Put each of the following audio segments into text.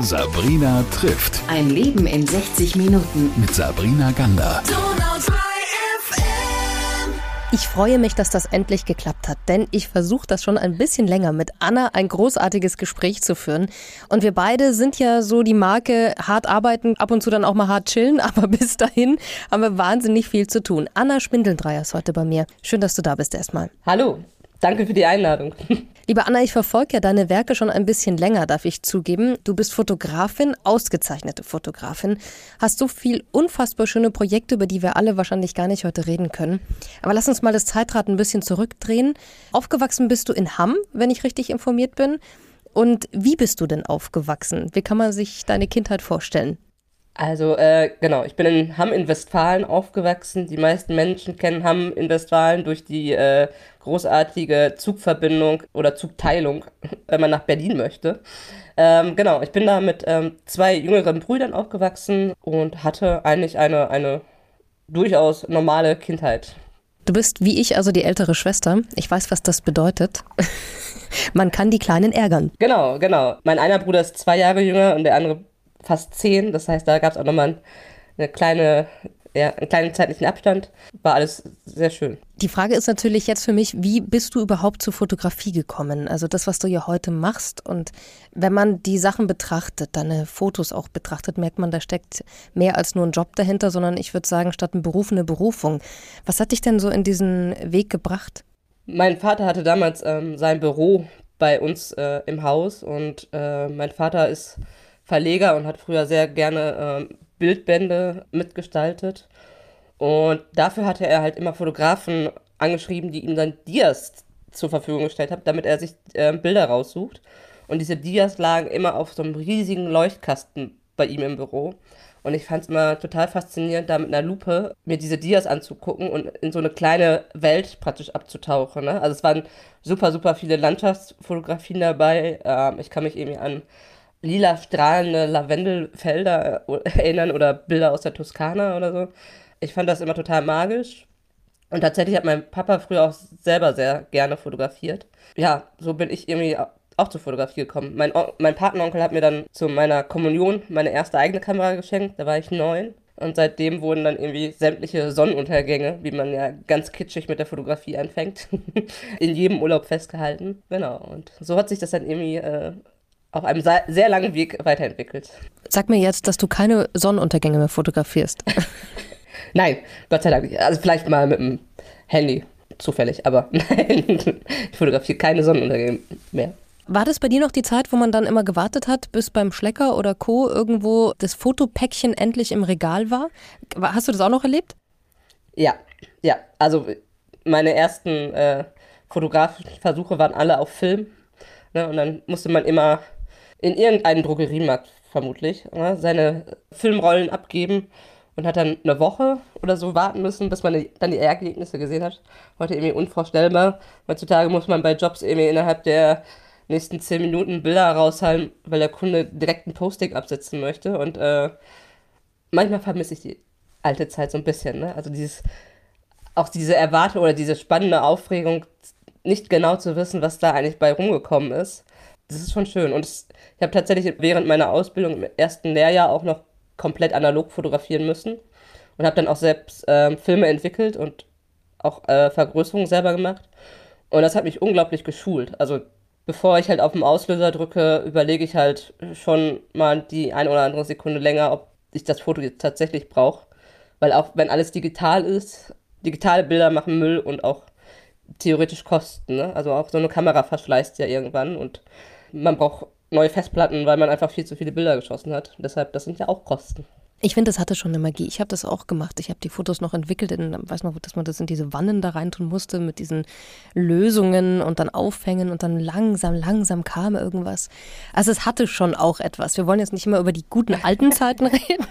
Sabrina trifft. Ein Leben in 60 Minuten. Mit Sabrina Gander. Ich freue mich, dass das endlich geklappt hat, denn ich versuche das schon ein bisschen länger mit Anna ein großartiges Gespräch zu führen. Und wir beide sind ja so die Marke hart arbeiten, ab und zu dann auch mal hart chillen, aber bis dahin haben wir wahnsinnig viel zu tun. Anna Spindeldreier ist heute bei mir. Schön, dass du da bist erstmal. Hallo, danke für die Einladung. Liebe Anna, ich verfolge ja deine Werke schon ein bisschen länger, darf ich zugeben. Du bist Fotografin, ausgezeichnete Fotografin, hast so viel unfassbar schöne Projekte, über die wir alle wahrscheinlich gar nicht heute reden können. Aber lass uns mal das Zeitrad ein bisschen zurückdrehen. Aufgewachsen bist du in Hamm, wenn ich richtig informiert bin. Und wie bist du denn aufgewachsen? Wie kann man sich deine Kindheit vorstellen? Also, äh, genau, ich bin in Hamm in Westfalen aufgewachsen. Die meisten Menschen kennen Hamm in Westfalen durch die äh, großartige Zugverbindung oder Zugteilung, wenn man nach Berlin möchte. Ähm, genau, ich bin da mit ähm, zwei jüngeren Brüdern aufgewachsen und hatte eigentlich eine, eine durchaus normale Kindheit. Du bist wie ich also die ältere Schwester. Ich weiß, was das bedeutet. Man kann die Kleinen ärgern. Genau, genau. Mein einer Bruder ist zwei Jahre jünger und der andere fast zehn. Das heißt, da gab es auch nochmal eine kleine, ja, einen kleinen zeitlichen Abstand. War alles sehr schön. Die Frage ist natürlich jetzt für mich, wie bist du überhaupt zur Fotografie gekommen? Also das, was du ja heute machst. Und wenn man die Sachen betrachtet, deine Fotos auch betrachtet, merkt man, da steckt mehr als nur ein Job dahinter, sondern ich würde sagen, statt ein Beruf eine Berufung. Was hat dich denn so in diesen Weg gebracht? Mein Vater hatte damals ähm, sein Büro bei uns äh, im Haus und äh, mein Vater ist Verleger und hat früher sehr gerne äh, Bildbände mitgestaltet. Und dafür hatte er halt immer Fotografen angeschrieben, die ihm dann Dias zur Verfügung gestellt haben, damit er sich äh, Bilder raussucht. Und diese Dias lagen immer auf so einem riesigen Leuchtkasten bei ihm im Büro. Und ich fand es immer total faszinierend, da mit einer Lupe mir diese Dias anzugucken und in so eine kleine Welt praktisch abzutauchen. Ne? Also es waren super, super viele Landschaftsfotografien dabei. Ähm, ich kann mich irgendwie an lila strahlende Lavendelfelder äh, erinnern oder Bilder aus der Toskana oder so. Ich fand das immer total magisch. Und tatsächlich hat mein Papa früher auch selber sehr gerne fotografiert. Ja, so bin ich irgendwie auch zur Fotografie gekommen. Mein, mein Patenonkel hat mir dann zu meiner Kommunion meine erste eigene Kamera geschenkt. Da war ich neun. Und seitdem wurden dann irgendwie sämtliche Sonnenuntergänge, wie man ja ganz kitschig mit der Fotografie anfängt, in jedem Urlaub festgehalten. Genau. Und so hat sich das dann irgendwie äh, auf einem sehr langen Weg weiterentwickelt. Sag mir jetzt, dass du keine Sonnenuntergänge mehr fotografierst. nein, Gott sei Dank. Also vielleicht mal mit dem Handy, zufällig, aber nein, ich fotografiere keine Sonnenuntergänge mehr. War das bei dir noch die Zeit, wo man dann immer gewartet hat, bis beim Schlecker oder Co. irgendwo das Fotopäckchen endlich im Regal war? Hast du das auch noch erlebt? Ja, ja. Also meine ersten äh, fotografischen Versuche waren alle auf Film. Ne? Und dann musste man immer in irgendeinen Drogeriemarkt vermutlich ne, seine Filmrollen abgeben und hat dann eine Woche oder so warten müssen, bis man dann die Ergebnisse gesehen hat. Heute irgendwie unvorstellbar. Heutzutage muss man bei Jobs irgendwie innerhalb der nächsten zehn Minuten Bilder raushalten, weil der Kunde direkt ein Posting absetzen möchte. Und äh, manchmal vermisse ich die alte Zeit so ein bisschen. Ne? Also dieses, auch diese Erwartung oder diese spannende Aufregung, nicht genau zu wissen, was da eigentlich bei rumgekommen ist das ist schon schön. Und es, ich habe tatsächlich während meiner Ausbildung im ersten Lehrjahr auch noch komplett analog fotografieren müssen und habe dann auch selbst ähm, Filme entwickelt und auch äh, Vergrößerungen selber gemacht. Und das hat mich unglaublich geschult. Also bevor ich halt auf den Auslöser drücke, überlege ich halt schon mal die eine oder andere Sekunde länger, ob ich das Foto jetzt tatsächlich brauche. Weil auch wenn alles digital ist, digitale Bilder machen Müll und auch theoretisch kosten. Ne? Also auch so eine Kamera verschleißt ja irgendwann und man braucht neue Festplatten, weil man einfach viel zu viele Bilder geschossen hat. Deshalb, das sind ja auch Kosten. Ich finde, das hatte schon eine Magie. Ich habe das auch gemacht. Ich habe die Fotos noch entwickelt. In, weiß noch, dass man das in diese Wannen da reintun musste mit diesen Lösungen und dann aufhängen und dann langsam, langsam kam irgendwas. Also es hatte schon auch etwas. Wir wollen jetzt nicht immer über die guten alten Zeiten reden,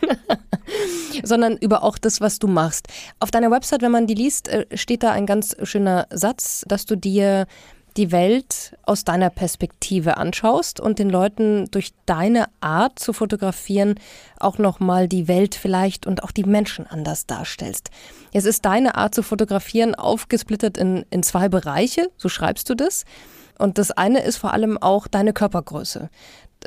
sondern über auch das, was du machst. Auf deiner Website, wenn man die liest, äh, steht da ein ganz schöner Satz, dass du dir die Welt aus deiner Perspektive anschaust und den Leuten durch deine Art zu fotografieren auch nochmal die Welt vielleicht und auch die Menschen anders darstellst. Es ist deine Art zu fotografieren aufgesplittert in, in zwei Bereiche, so schreibst du das. Und das eine ist vor allem auch deine Körpergröße.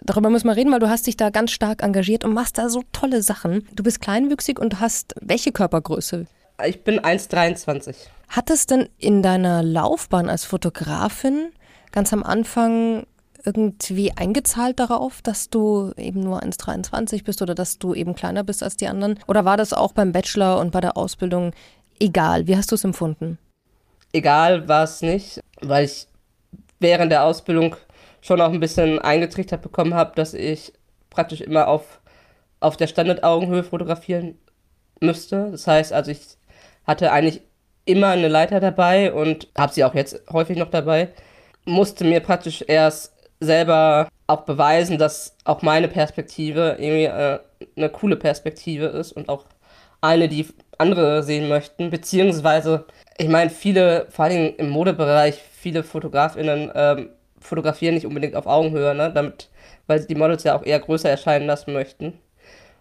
darüber müssen wir reden, weil du hast dich da ganz stark engagiert und machst da so tolle Sachen. Du bist kleinwüchsig und hast welche Körpergröße? Ich bin 1,23. Hat es denn in deiner Laufbahn als Fotografin ganz am Anfang irgendwie eingezahlt darauf, dass du eben nur 1,23 bist oder dass du eben kleiner bist als die anderen? Oder war das auch beim Bachelor und bei der Ausbildung egal? Wie hast du es empfunden? Egal war es nicht, weil ich während der Ausbildung schon auch ein bisschen eingetrichtert bekommen habe, dass ich praktisch immer auf, auf der Standardaugenhöhe fotografieren müsste. Das heißt, also ich hatte eigentlich immer eine Leiter dabei und habe sie auch jetzt häufig noch dabei. Musste mir praktisch erst selber auch beweisen, dass auch meine Perspektive irgendwie äh, eine coole Perspektive ist und auch eine, die andere sehen möchten. Beziehungsweise, ich meine, viele, vor allem im Modebereich, viele FotografInnen ähm, fotografieren nicht unbedingt auf Augenhöhe, ne? Damit, weil sie die Models ja auch eher größer erscheinen lassen möchten.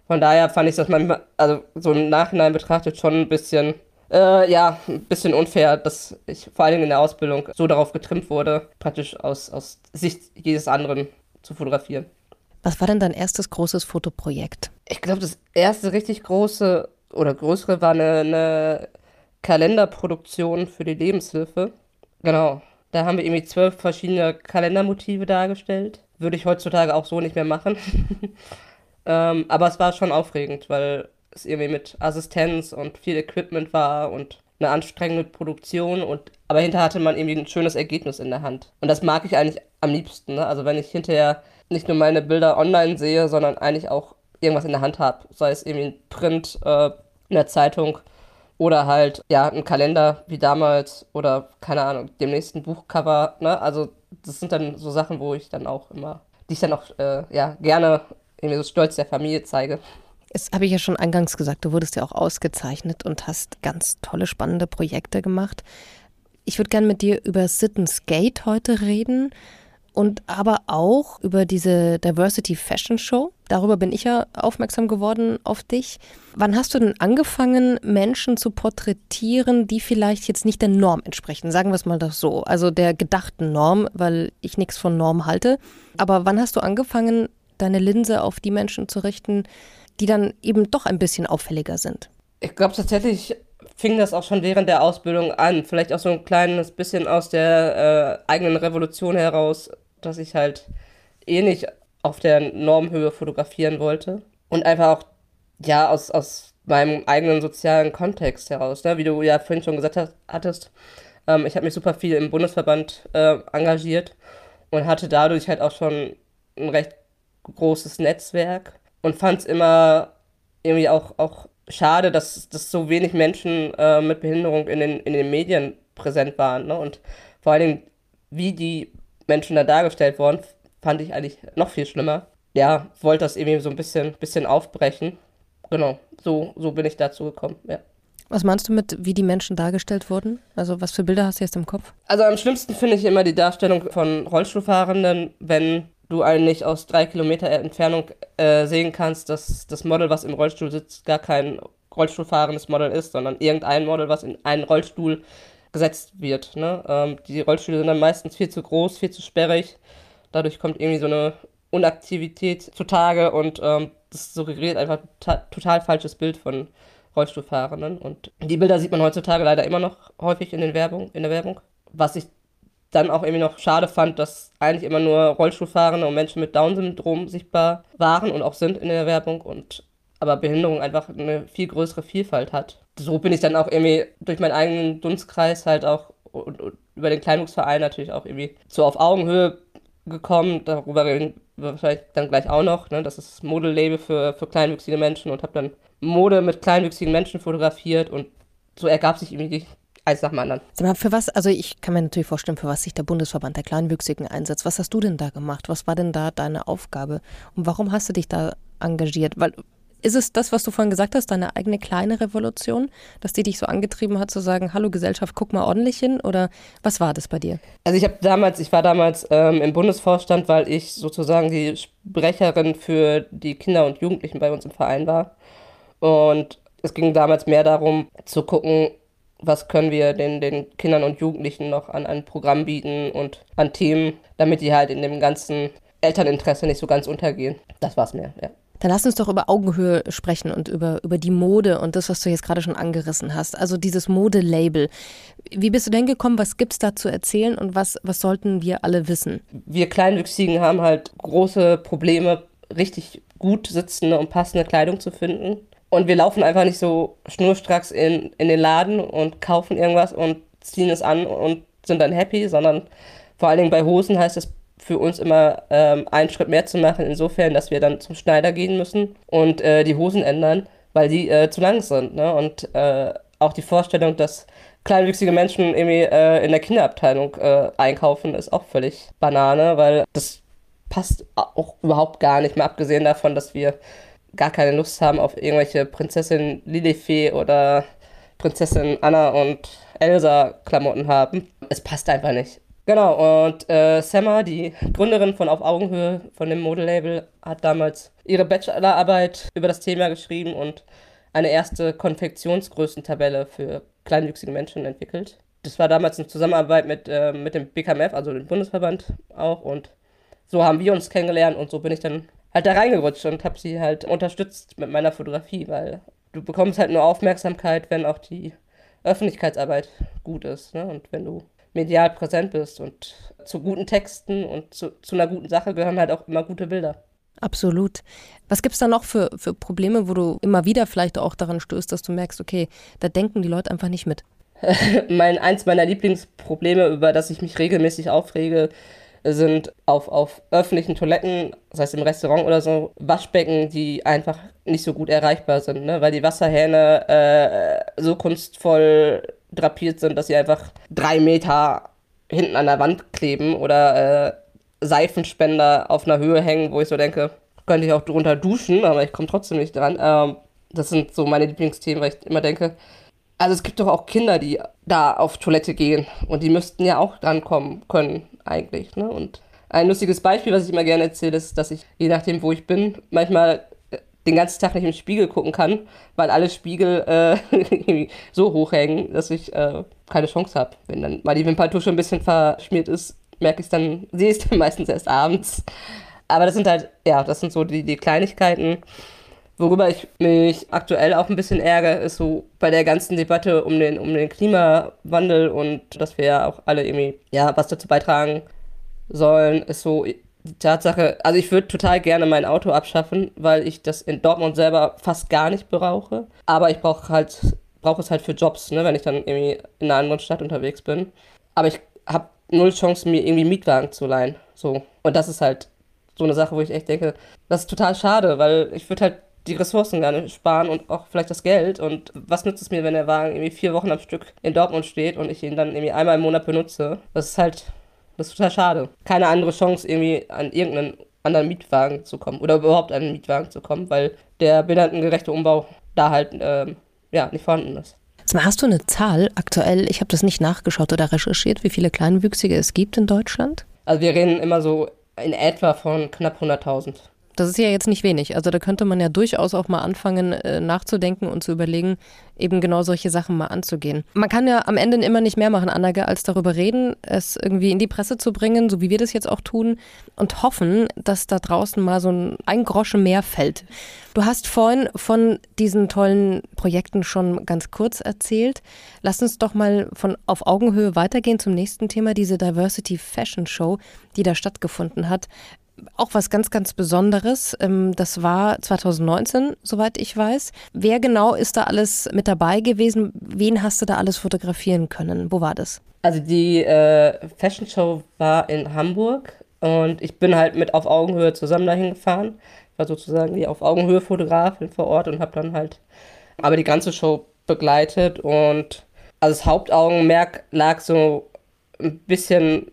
Von daher fand ich das manchmal, also so im Nachhinein betrachtet, schon ein bisschen, äh, ja, ein bisschen unfair, dass ich vor allen Dingen in der Ausbildung so darauf getrimmt wurde, praktisch aus, aus Sicht jedes anderen zu fotografieren. Was war denn dein erstes großes Fotoprojekt? Ich glaube, das erste richtig große oder größere war eine, eine Kalenderproduktion für die Lebenshilfe. Genau. Da haben wir irgendwie zwölf verschiedene Kalendermotive dargestellt. Würde ich heutzutage auch so nicht mehr machen. ähm, aber es war schon aufregend, weil es irgendwie mit Assistenz und viel Equipment war und eine anstrengende Produktion und aber hinterher hatte man irgendwie ein schönes Ergebnis in der Hand. Und das mag ich eigentlich am liebsten. Ne? Also wenn ich hinterher nicht nur meine Bilder online sehe, sondern eigentlich auch irgendwas in der Hand habe, sei es irgendwie ein Print äh, in der Zeitung oder halt ja ein Kalender wie damals oder keine Ahnung demnächst ein Buchcover. Ne? Also das sind dann so Sachen, wo ich dann auch immer, die ich dann auch äh, ja gerne irgendwie so stolz der Familie zeige. Das habe ich ja schon eingangs gesagt, du wurdest ja auch ausgezeichnet und hast ganz tolle, spannende Projekte gemacht. Ich würde gerne mit dir über Sit and Skate heute reden und aber auch über diese Diversity Fashion Show. Darüber bin ich ja aufmerksam geworden auf dich. Wann hast du denn angefangen, Menschen zu porträtieren, die vielleicht jetzt nicht der Norm entsprechen? Sagen wir es mal das so. Also der gedachten Norm, weil ich nichts von Norm halte. Aber wann hast du angefangen, deine Linse auf die Menschen zu richten, die dann eben doch ein bisschen auffälliger sind? Ich glaube tatsächlich fing das auch schon während der Ausbildung an. Vielleicht auch so ein kleines bisschen aus der äh, eigenen Revolution heraus, dass ich halt eh nicht auf der Normhöhe fotografieren wollte. Und einfach auch, ja, aus, aus meinem eigenen sozialen Kontext heraus, ne? wie du ja vorhin schon gesagt hast, hattest. Ähm, ich habe mich super viel im Bundesverband äh, engagiert und hatte dadurch halt auch schon ein recht großes Netzwerk und fand es immer irgendwie auch, auch schade, dass, dass so wenig Menschen äh, mit Behinderung in den, in den Medien präsent waren. Ne? Und vor allen Dingen, wie die Menschen da dargestellt wurden, fand ich eigentlich noch viel schlimmer. Ja, wollte das irgendwie so ein bisschen, bisschen aufbrechen. Genau, so, so bin ich dazu gekommen, ja. Was meinst du mit, wie die Menschen dargestellt wurden? Also was für Bilder hast du jetzt im Kopf? Also am schlimmsten finde ich immer die Darstellung von Rollstuhlfahrenden, wenn du eigentlich aus drei Kilometer Entfernung äh, sehen kannst, dass das Model, was im Rollstuhl sitzt, gar kein Rollstuhlfahrendes Model ist, sondern irgendein Model, was in einen Rollstuhl gesetzt wird. Ne? Ähm, die Rollstühle sind dann meistens viel zu groß, viel zu sperrig. Dadurch kommt irgendwie so eine Unaktivität zutage und ähm, das suggeriert einfach ein total falsches Bild von Rollstuhlfahrenden. Und die Bilder sieht man heutzutage leider immer noch häufig in, den Werbung, in der Werbung. Was ich dann auch irgendwie noch schade fand, dass eigentlich immer nur Rollstuhlfahrende und Menschen mit Down-Syndrom sichtbar waren und auch sind in der Werbung und aber Behinderung einfach eine viel größere Vielfalt hat. So bin ich dann auch irgendwie durch meinen eigenen Dunstkreis halt auch und, und über den Kleinwuchsverein natürlich auch irgendwie so auf Augenhöhe gekommen. Darüber reden wir wahrscheinlich dann gleich auch noch. Ne? Das ist Modelabel für, für kleinwüchsige Menschen und habe dann Mode mit kleinwüchsigen Menschen fotografiert und so ergab sich irgendwie eins nach dem anderen. Sag mal, für was, also ich kann mir natürlich vorstellen, für was sich der Bundesverband der Kleinwüchsigen einsetzt. Was hast du denn da gemacht? Was war denn da deine Aufgabe? Und warum hast du dich da engagiert? Weil ist es das, was du vorhin gesagt hast, deine eigene kleine Revolution, dass die dich so angetrieben hat zu sagen, hallo Gesellschaft, guck mal ordentlich hin? Oder was war das bei dir? Also ich habe damals, ich war damals ähm, im Bundesvorstand, weil ich sozusagen die Sprecherin für die Kinder und Jugendlichen bei uns im Verein war. Und es ging damals mehr darum zu gucken, was können wir den, den Kindern und Jugendlichen noch an ein Programm bieten und an Themen, damit die halt in dem ganzen Elterninteresse nicht so ganz untergehen. Das war's mir, ja. Dann lass uns doch über Augenhöhe sprechen und über, über die Mode und das, was du jetzt gerade schon angerissen hast. Also dieses Modelabel. Wie bist du denn gekommen? Was gibt's da zu erzählen und was, was sollten wir alle wissen? Wir Kleinwüchsigen haben halt große Probleme, richtig gut sitzende und passende Kleidung zu finden. Und wir laufen einfach nicht so schnurstracks in, in den Laden und kaufen irgendwas und ziehen es an und sind dann happy, sondern vor allen Dingen bei Hosen heißt es für uns immer ähm, einen Schritt mehr zu machen, insofern, dass wir dann zum Schneider gehen müssen und äh, die Hosen ändern, weil die äh, zu lang sind. Ne? Und äh, auch die Vorstellung, dass kleinwüchsige Menschen irgendwie äh, in der Kinderabteilung äh, einkaufen, ist auch völlig Banane, weil das passt auch überhaupt gar nicht mehr, abgesehen davon, dass wir gar keine Lust haben auf irgendwelche Prinzessin Lilifee oder Prinzessin Anna und Elsa Klamotten haben. Es passt einfach nicht. Genau, und äh, Samma, die Gründerin von Auf Augenhöhe, von dem Modelabel, hat damals ihre Bachelorarbeit über das Thema geschrieben und eine erste Konfektionsgrößentabelle für kleinwüchsige Menschen entwickelt. Das war damals eine Zusammenarbeit mit, äh, mit dem BKMF, also dem Bundesverband auch. Und so haben wir uns kennengelernt und so bin ich dann halt da reingerutscht und habe sie halt unterstützt mit meiner Fotografie, weil du bekommst halt nur Aufmerksamkeit, wenn auch die Öffentlichkeitsarbeit gut ist. Ne? Und wenn du medial präsent bist und zu guten Texten und zu, zu einer guten Sache gehören halt auch immer gute Bilder. Absolut. Was gibt es da noch für, für Probleme, wo du immer wieder vielleicht auch daran stößt, dass du merkst, okay, da denken die Leute einfach nicht mit? mein, eins meiner Lieblingsprobleme, über das ich mich regelmäßig aufrege, sind auf, auf öffentlichen Toiletten, das heißt im Restaurant oder so, Waschbecken, die einfach nicht so gut erreichbar sind, ne? weil die Wasserhähne äh, so kunstvoll drapiert sind, dass sie einfach drei Meter hinten an der Wand kleben oder äh, Seifenspender auf einer Höhe hängen, wo ich so denke, könnte ich auch drunter duschen, aber ich komme trotzdem nicht dran. Ähm, das sind so meine Lieblingsthemen, weil ich immer denke, also es gibt doch auch Kinder, die da auf Toilette gehen und die müssten ja auch drankommen können eigentlich. Ne? Und ein lustiges Beispiel, was ich immer gerne erzähle, ist, dass ich, je nachdem, wo ich bin, manchmal äh, den ganzen Tag nicht im Spiegel gucken kann, weil alle Spiegel äh, so hoch hängen, dass ich äh, keine Chance habe. Wenn dann mal die Wimperntusche ein bisschen verschmiert ist, merke ich dann, sehe ich es dann meistens erst abends. Aber das sind halt, ja, das sind so die, die Kleinigkeiten. Worüber ich mich aktuell auch ein bisschen ärgere, ist so bei der ganzen Debatte um den, um den Klimawandel und dass wir ja auch alle irgendwie, ja, was dazu beitragen sollen, ist so die Tatsache, also ich würde total gerne mein Auto abschaffen, weil ich das in Dortmund selber fast gar nicht brauche. Aber ich brauche halt, brauche es halt für Jobs, ne, wenn ich dann irgendwie in einer anderen Stadt unterwegs bin. Aber ich habe null Chance, mir irgendwie Mietwagen zu leihen. So. Und das ist halt so eine Sache, wo ich echt denke, das ist total schade, weil ich würde halt die Ressourcen gar nicht sparen und auch vielleicht das Geld. Und was nützt es mir, wenn der Wagen irgendwie vier Wochen am Stück in Dortmund steht und ich ihn dann irgendwie einmal im Monat benutze? Das ist halt, das ist total schade. Keine andere Chance, irgendwie an irgendeinen anderen Mietwagen zu kommen oder überhaupt an einen Mietwagen zu kommen, weil der behindertengerechte Umbau da halt ähm, ja, nicht vorhanden ist. Hast du eine Zahl aktuell? Ich habe das nicht nachgeschaut oder recherchiert, wie viele Kleinwüchsige es gibt in Deutschland? Also wir reden immer so in etwa von knapp 100.000. Das ist ja jetzt nicht wenig. Also da könnte man ja durchaus auch mal anfangen äh, nachzudenken und zu überlegen, eben genau solche Sachen mal anzugehen. Man kann ja am Ende immer nicht mehr machen, Annage, als darüber reden, es irgendwie in die Presse zu bringen, so wie wir das jetzt auch tun, und hoffen, dass da draußen mal so ein, ein Groschen mehr fällt. Du hast vorhin von diesen tollen Projekten schon ganz kurz erzählt. Lass uns doch mal von auf Augenhöhe weitergehen zum nächsten Thema, diese Diversity Fashion Show, die da stattgefunden hat auch was ganz, ganz Besonderes. Ähm, das war 2019, soweit ich weiß. Wer genau ist da alles mit dabei gewesen? Wen hast du da alles fotografieren können? Wo war das? Also die äh, Fashion Show war in Hamburg und ich bin halt mit auf Augenhöhe zusammen dahin gefahren. Ich war sozusagen die auf Augenhöhe Fotografin vor Ort und habe dann halt aber die ganze Show begleitet und also das Hauptaugenmerk lag so ein bisschen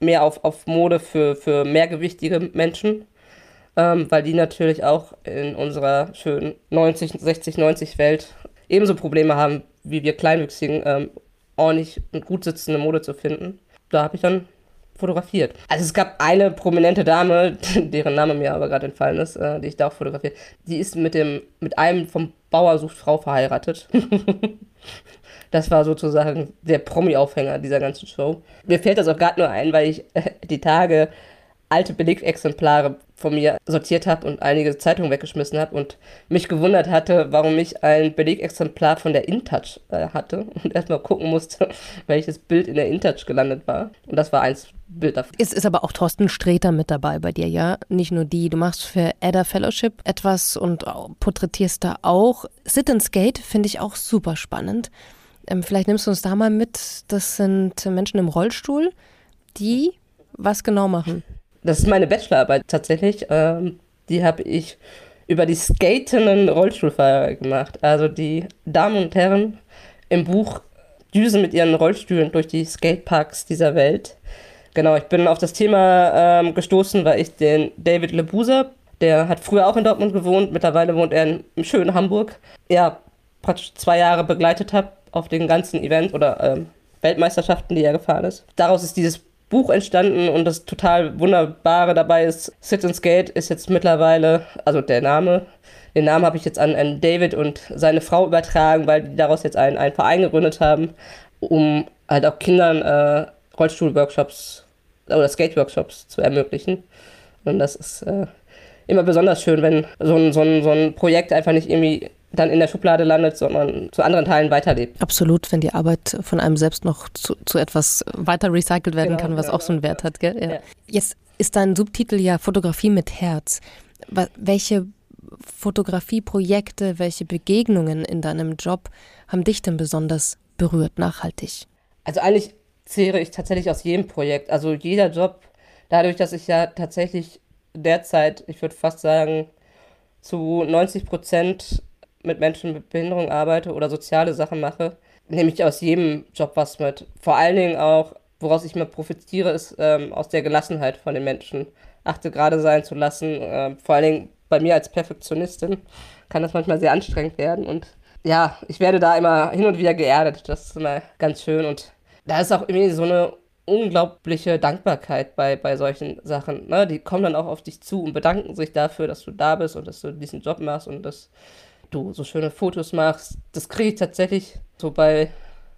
mehr auf, auf Mode für, für mehrgewichtige Menschen, ähm, weil die natürlich auch in unserer schönen 90, 60, 90 Welt ebenso Probleme haben wie wir Kleinwüchsigen, ähm, ordentlich und gut sitzende Mode zu finden. Da habe ich dann fotografiert. Also es gab eine prominente Dame, deren Name mir aber gerade entfallen ist, äh, die ich da auch fotografiert. Die ist mit dem mit einem vom Bauer sucht Frau verheiratet. Das war sozusagen der Promi-Aufhänger dieser ganzen Show. Mir fällt das auch gerade nur ein, weil ich äh, die Tage alte Belegexemplare von mir sortiert habe und einige Zeitungen weggeschmissen habe und mich gewundert hatte, warum ich ein Belegexemplar von der InTouch äh, hatte und erstmal gucken musste, welches Bild in der InTouch gelandet war. Und das war eins Bild davon. Es ist aber auch Thorsten Sträter mit dabei bei dir, ja? Nicht nur die. Du machst für Edda Fellowship etwas und porträtierst da auch. Sit and Skate finde ich auch super spannend. Ähm, vielleicht nimmst du uns da mal mit. Das sind Menschen im Rollstuhl, die was genau machen. Das ist meine Bachelorarbeit tatsächlich. Ähm, die habe ich über die skatenden Rollstuhlfahrer gemacht. Also die Damen und Herren im Buch düsen mit ihren Rollstühlen durch die Skateparks dieser Welt. Genau, ich bin auf das Thema ähm, gestoßen, weil ich den David Lebuser, der hat früher auch in Dortmund gewohnt, mittlerweile wohnt er im schönen Hamburg, ja, praktisch zwei Jahre begleitet habe auf den ganzen Events oder ähm, Weltmeisterschaften, die er gefahren ist. Daraus ist dieses Buch entstanden und das total Wunderbare dabei ist, Sit and Skate ist jetzt mittlerweile, also der Name, den Namen habe ich jetzt an, an David und seine Frau übertragen, weil die daraus jetzt einen, einen Verein gegründet haben, um halt auch Kindern äh, Rollstuhl-Workshops oder Skate-Workshops zu ermöglichen. Und das ist äh, immer besonders schön, wenn so ein, so, ein, so ein Projekt einfach nicht irgendwie dann in der Schublade landet, sondern zu anderen Teilen weiterlebt. Absolut, wenn die Arbeit von einem selbst noch zu, zu etwas weiter recycelt werden genau, kann, was genau, auch so einen Wert hat. Gell? Ja. Ja. Jetzt ist dein Subtitel ja Fotografie mit Herz. Welche Fotografieprojekte, welche Begegnungen in deinem Job haben dich denn besonders berührt, nachhaltig? Also eigentlich zehre ich tatsächlich aus jedem Projekt. Also jeder Job, dadurch, dass ich ja tatsächlich derzeit, ich würde fast sagen, zu 90 Prozent mit Menschen mit Behinderung arbeite oder soziale Sachen mache, nehme ich aus jedem Job was mit. Vor allen Dingen auch, woraus ich mir profitiere, ist ähm, aus der Gelassenheit von den Menschen. Achte gerade sein zu lassen. Äh, vor allen Dingen bei mir als Perfektionistin kann das manchmal sehr anstrengend werden. Und ja, ich werde da immer hin und wieder geerdet. Das ist immer ganz schön. Und da ist auch irgendwie so eine unglaubliche Dankbarkeit bei, bei solchen Sachen. Ne? Die kommen dann auch auf dich zu und bedanken sich dafür, dass du da bist und dass du diesen Job machst und dass du so schöne Fotos machst. Das kriege ich tatsächlich so bei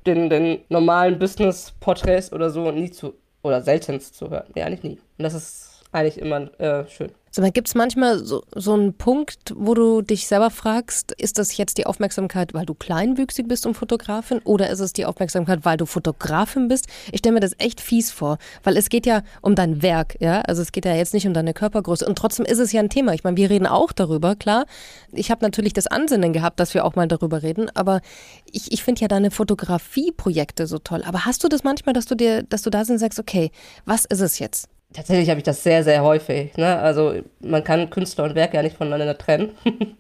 den, den normalen Business-Porträts oder so nie zu, oder seltenst zu hören. Ja, eigentlich nie. Und das ist eigentlich immer äh, schön. So, gibt es manchmal so, so einen Punkt, wo du dich selber fragst, ist das jetzt die Aufmerksamkeit, weil du kleinwüchsig bist und Fotografin oder ist es die Aufmerksamkeit, weil du Fotografin bist? Ich stelle mir das echt fies vor, weil es geht ja um dein Werk, ja, also es geht ja jetzt nicht um deine Körpergröße und trotzdem ist es ja ein Thema. Ich meine, wir reden auch darüber, klar. Ich habe natürlich das Ansinnen gehabt, dass wir auch mal darüber reden, aber ich, ich finde ja deine Fotografieprojekte so toll. Aber hast du das manchmal, dass du dir, dass du da sind und sagst, okay, was ist es jetzt? Tatsächlich habe ich das sehr, sehr häufig. Ne? Also man kann Künstler und Werk ja nicht voneinander trennen.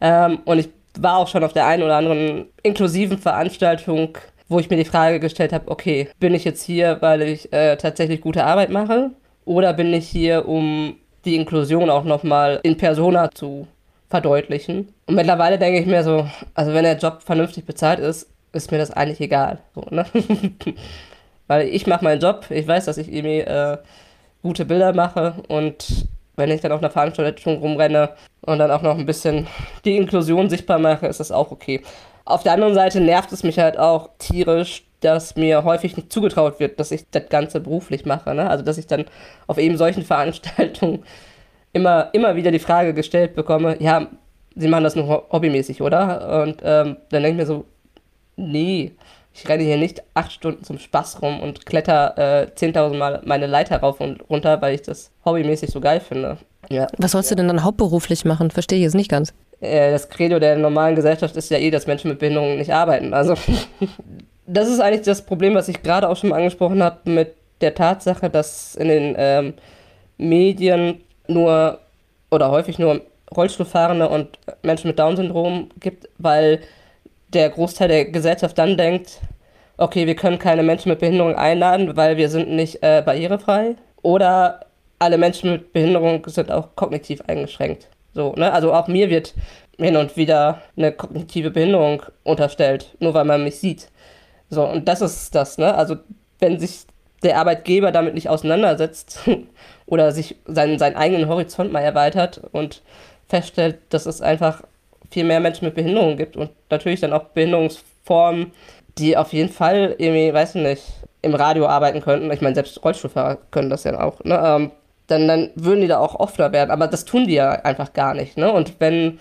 ähm, und ich war auch schon auf der einen oder anderen inklusiven Veranstaltung, wo ich mir die Frage gestellt habe, okay, bin ich jetzt hier, weil ich äh, tatsächlich gute Arbeit mache? Oder bin ich hier, um die Inklusion auch nochmal in Persona zu verdeutlichen? Und mittlerweile denke ich mir so, also wenn der Job vernünftig bezahlt ist, ist mir das eigentlich egal. So, ne? Weil ich mache meinen Job, ich weiß, dass ich irgendwie äh, gute Bilder mache und wenn ich dann auf einer Veranstaltung rumrenne und dann auch noch ein bisschen die Inklusion sichtbar mache, ist das auch okay. Auf der anderen Seite nervt es mich halt auch tierisch, dass mir häufig nicht zugetraut wird, dass ich das Ganze beruflich mache. Ne? Also, dass ich dann auf eben solchen Veranstaltungen immer, immer wieder die Frage gestellt bekomme, ja, Sie machen das nur hobbymäßig, oder? Und ähm, dann denke ich mir so, nee, ich renne hier nicht acht Stunden zum Spaß rum und kletter äh, 10.000 Mal meine Leiter rauf und runter, weil ich das hobbymäßig so geil finde. Ja. Was sollst du denn dann hauptberuflich machen? Verstehe ich jetzt nicht ganz. Äh, das Credo der normalen Gesellschaft ist ja eh, dass Menschen mit Behinderungen nicht arbeiten. Also, das ist eigentlich das Problem, was ich gerade auch schon mal angesprochen habe, mit der Tatsache, dass in den ähm, Medien nur oder häufig nur Rollstuhlfahrende und Menschen mit Down-Syndrom gibt, weil der Großteil der Gesellschaft dann denkt, okay, wir können keine Menschen mit Behinderung einladen, weil wir sind nicht äh, barrierefrei. Oder alle Menschen mit Behinderung sind auch kognitiv eingeschränkt. So, ne? Also auch mir wird hin und wieder eine kognitive Behinderung unterstellt, nur weil man mich sieht. So, und das ist das, ne? Also wenn sich der Arbeitgeber damit nicht auseinandersetzt oder sich seinen, seinen eigenen Horizont mal erweitert und feststellt, dass es einfach viel mehr Menschen mit Behinderungen gibt und natürlich dann auch Behinderungsformen, die auf jeden Fall irgendwie, weiß ich nicht, im Radio arbeiten könnten. Ich meine, selbst Rollstuhlfahrer können das ja auch. Ne? Ähm, dann, dann würden die da auch offener werden. Aber das tun die ja einfach gar nicht. Ne? Und wenn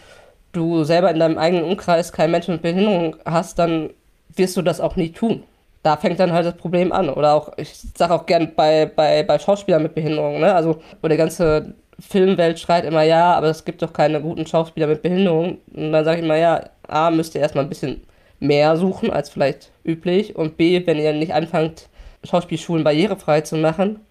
du selber in deinem eigenen Umkreis keinen Menschen mit Behinderung hast, dann wirst du das auch nie tun. Da fängt dann halt das Problem an. Oder auch, ich sage auch gern bei, bei, bei Schauspielern mit Behinderung, ne? Also, wo der ganze Filmwelt schreit immer, ja, aber es gibt doch keine guten Schauspieler mit Behinderung. Und dann sage ich immer, ja, A, müsst ihr erstmal ein bisschen mehr suchen als vielleicht üblich. Und B, wenn ihr nicht anfangt, Schauspielschulen barrierefrei zu machen,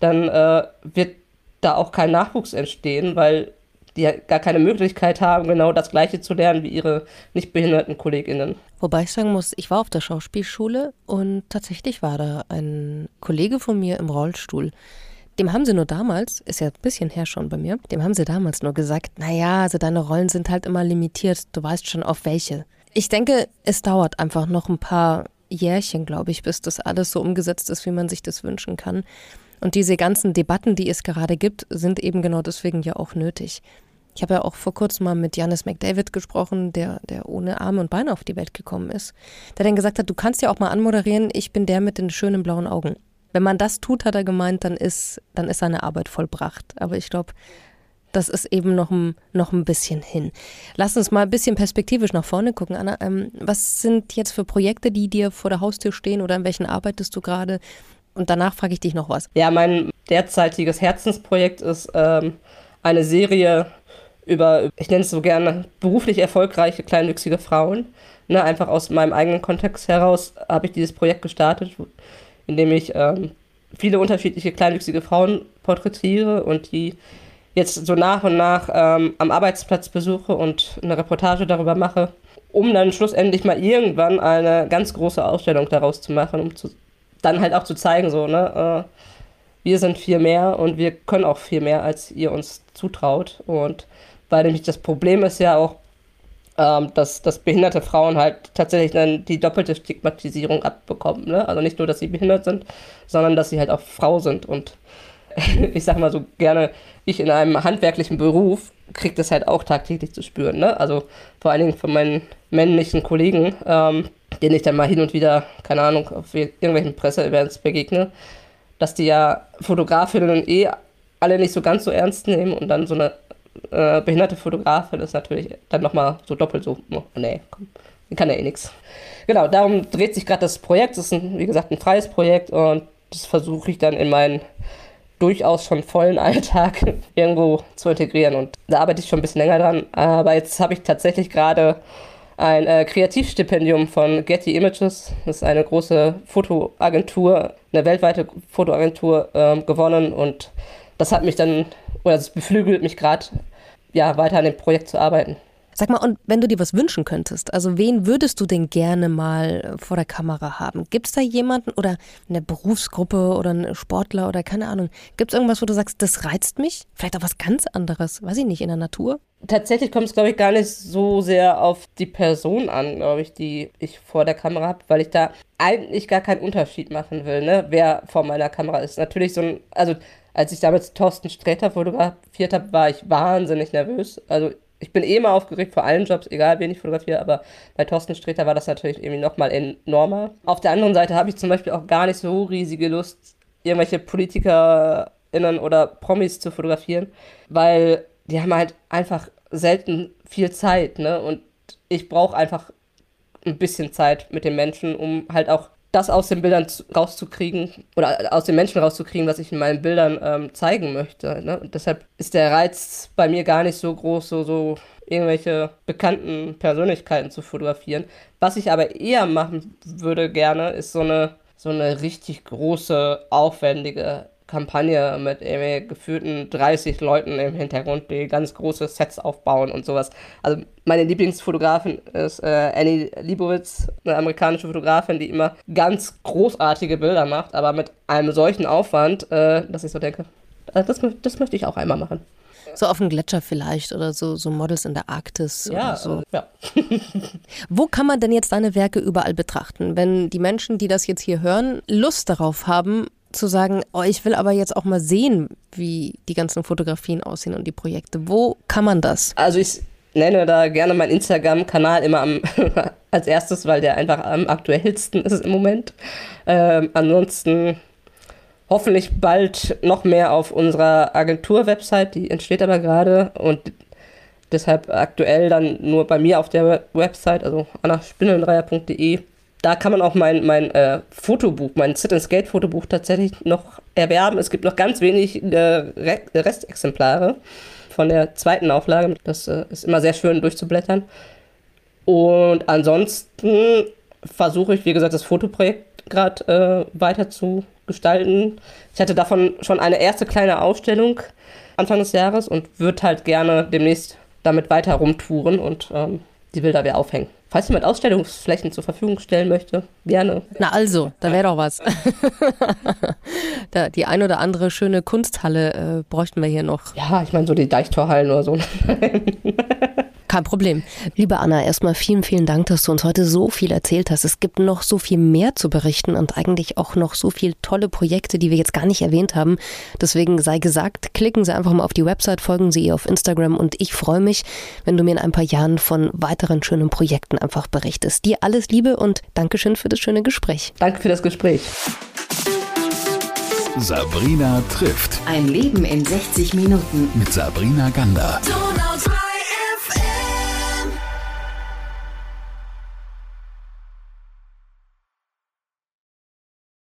dann äh, wird da auch kein Nachwuchs entstehen, weil die gar keine Möglichkeit haben, genau das Gleiche zu lernen wie ihre nicht behinderten KollegInnen. Wobei ich sagen muss, ich war auf der Schauspielschule und tatsächlich war da ein Kollege von mir im Rollstuhl. Dem haben sie nur damals, ist ja ein bisschen her schon bei mir, dem haben sie damals nur gesagt, naja, also deine Rollen sind halt immer limitiert, du weißt schon auf welche. Ich denke, es dauert einfach noch ein paar Jährchen, glaube ich, bis das alles so umgesetzt ist, wie man sich das wünschen kann. Und diese ganzen Debatten, die es gerade gibt, sind eben genau deswegen ja auch nötig. Ich habe ja auch vor kurzem mal mit Janis McDavid gesprochen, der, der ohne Arme und Beine auf die Welt gekommen ist. Der dann gesagt hat, du kannst ja auch mal anmoderieren, ich bin der mit den schönen blauen Augen. Wenn man das tut, hat er gemeint, dann ist, dann ist seine Arbeit vollbracht. Aber ich glaube, das ist eben noch ein, noch ein bisschen hin. Lass uns mal ein bisschen perspektivisch nach vorne gucken, Anna. Ähm, was sind jetzt für Projekte, die dir vor der Haustür stehen oder in welchen arbeitest du gerade? Und danach frage ich dich noch was. Ja, mein derzeitiges Herzensprojekt ist ähm, eine Serie über, ich nenne es so gerne, beruflich erfolgreiche, kleinwüchsige Frauen. Ne, einfach aus meinem eigenen Kontext heraus habe ich dieses Projekt gestartet, in dem ich ähm, viele unterschiedliche kleinwüchsige Frauen porträtiere und die jetzt so nach und nach ähm, am Arbeitsplatz besuche und eine Reportage darüber mache, um dann schlussendlich mal irgendwann eine ganz große Ausstellung daraus zu machen, um zu, dann halt auch zu zeigen, so, ne, äh, wir sind viel mehr und wir können auch viel mehr, als ihr uns zutraut. Und weil nämlich das Problem ist ja auch, ähm, dass, dass behinderte Frauen halt tatsächlich dann die doppelte Stigmatisierung abbekommen. Ne? Also nicht nur, dass sie behindert sind, sondern dass sie halt auch Frau sind. Und ich sag mal so gerne, ich in einem handwerklichen Beruf kriege das halt auch tagtäglich zu spüren. Ne? Also vor allen Dingen von meinen männlichen Kollegen, ähm, denen ich dann mal hin und wieder, keine Ahnung, auf irgendwelchen Presseevents begegne, dass die ja Fotografinnen eh alle nicht so ganz so ernst nehmen und dann so eine äh, behinderte Fotografin ist natürlich dann nochmal so doppelt so, oh, nee, komm, kann ja eh nichts. Genau, darum dreht sich gerade das Projekt. Das ist, ein, wie gesagt, ein freies Projekt und das versuche ich dann in meinen durchaus schon vollen Alltag irgendwo zu integrieren. Und da arbeite ich schon ein bisschen länger dran. Aber jetzt habe ich tatsächlich gerade ein äh, Kreativstipendium von Getty Images. Das ist eine große Fotoagentur, eine weltweite Fotoagentur äh, gewonnen. Und das hat mich dann, oder es beflügelt mich gerade, ja, weiter an dem Projekt zu arbeiten. Sag mal, und wenn du dir was wünschen könntest, also wen würdest du denn gerne mal vor der Kamera haben? Gibt es da jemanden oder eine Berufsgruppe oder einen Sportler oder keine Ahnung? Gibt es irgendwas, wo du sagst, das reizt mich? Vielleicht auch was ganz anderes, weiß ich nicht, in der Natur? Tatsächlich kommt es, glaube ich, gar nicht so sehr auf die Person an, glaube ich, die ich vor der Kamera habe, weil ich da eigentlich gar keinen Unterschied machen will, ne? wer vor meiner Kamera ist. Natürlich so ein, also als ich damals Thorsten Sträter fotografiert habe, war ich wahnsinnig nervös. Also ich bin eh immer aufgeregt vor allen Jobs, egal wen ich fotografiere, aber bei Thorsten Sträter war das natürlich irgendwie nochmal enormer. Auf der anderen Seite habe ich zum Beispiel auch gar nicht so riesige Lust, irgendwelche PolitikerInnen oder Promis zu fotografieren, weil die haben halt einfach selten viel Zeit, ne? Und ich brauche einfach ein bisschen Zeit mit den Menschen, um halt auch das aus den Bildern rauszukriegen oder aus den Menschen rauszukriegen, was ich in meinen Bildern ähm, zeigen möchte. Ne? Und deshalb ist der Reiz bei mir gar nicht so groß, so, so irgendwelche bekannten Persönlichkeiten zu fotografieren. Was ich aber eher machen würde gerne, ist so eine, so eine richtig große, aufwendige Kampagne mit irgendwie gefühlten 30 Leuten im Hintergrund, die ganz große Sets aufbauen und sowas. Also meine Lieblingsfotografin ist äh, Annie Liebowitz, eine amerikanische Fotografin, die immer ganz großartige Bilder macht, aber mit einem solchen Aufwand, äh, dass ich so denke, äh, das, das möchte ich auch einmal machen. So auf dem Gletscher vielleicht oder so, so Models in der Arktis ja, oder so. Äh, ja. Wo kann man denn jetzt deine Werke überall betrachten? Wenn die Menschen, die das jetzt hier hören, Lust darauf haben, zu sagen, oh, ich will aber jetzt auch mal sehen, wie die ganzen Fotografien aussehen und die Projekte. Wo kann man das? Also ich nenne da gerne meinen Instagram-Kanal immer am, als erstes, weil der einfach am aktuellsten ist im Moment. Ähm, ansonsten hoffentlich bald noch mehr auf unserer Agentur-Website, die entsteht aber gerade und deshalb aktuell dann nur bei mir auf der Website, also annaspindelndreier.de. Da kann man auch mein, mein äh, Fotobuch, mein Sit-and-Skate-Fotobuch tatsächlich noch erwerben. Es gibt noch ganz wenig äh, Restexemplare von der zweiten Auflage. Das äh, ist immer sehr schön durchzublättern. Und ansonsten versuche ich, wie gesagt, das Fotoprojekt gerade äh, weiter zu gestalten. Ich hatte davon schon eine erste kleine Ausstellung Anfang des Jahres und würde halt gerne demnächst damit weiter rumtouren und ähm, die Bilder wieder aufhängen. Falls jemand Ausstellungsflächen zur Verfügung stellen möchte, gerne. Na also, da wäre doch was. da, die ein oder andere schöne Kunsthalle äh, bräuchten wir hier noch. Ja, ich meine so die Deichtorhallen oder so. Kein Problem. Liebe Anna, erstmal vielen, vielen Dank, dass du uns heute so viel erzählt hast. Es gibt noch so viel mehr zu berichten und eigentlich auch noch so viele tolle Projekte, die wir jetzt gar nicht erwähnt haben. Deswegen sei gesagt, klicken Sie einfach mal auf die Website, folgen Sie ihr auf Instagram und ich freue mich, wenn du mir in ein paar Jahren von weiteren schönen Projekten einfach berichtest. Dir alles Liebe und Dankeschön für das schöne Gespräch. Danke für das Gespräch. Sabrina trifft. Ein Leben in 60 Minuten. Mit Sabrina Gander.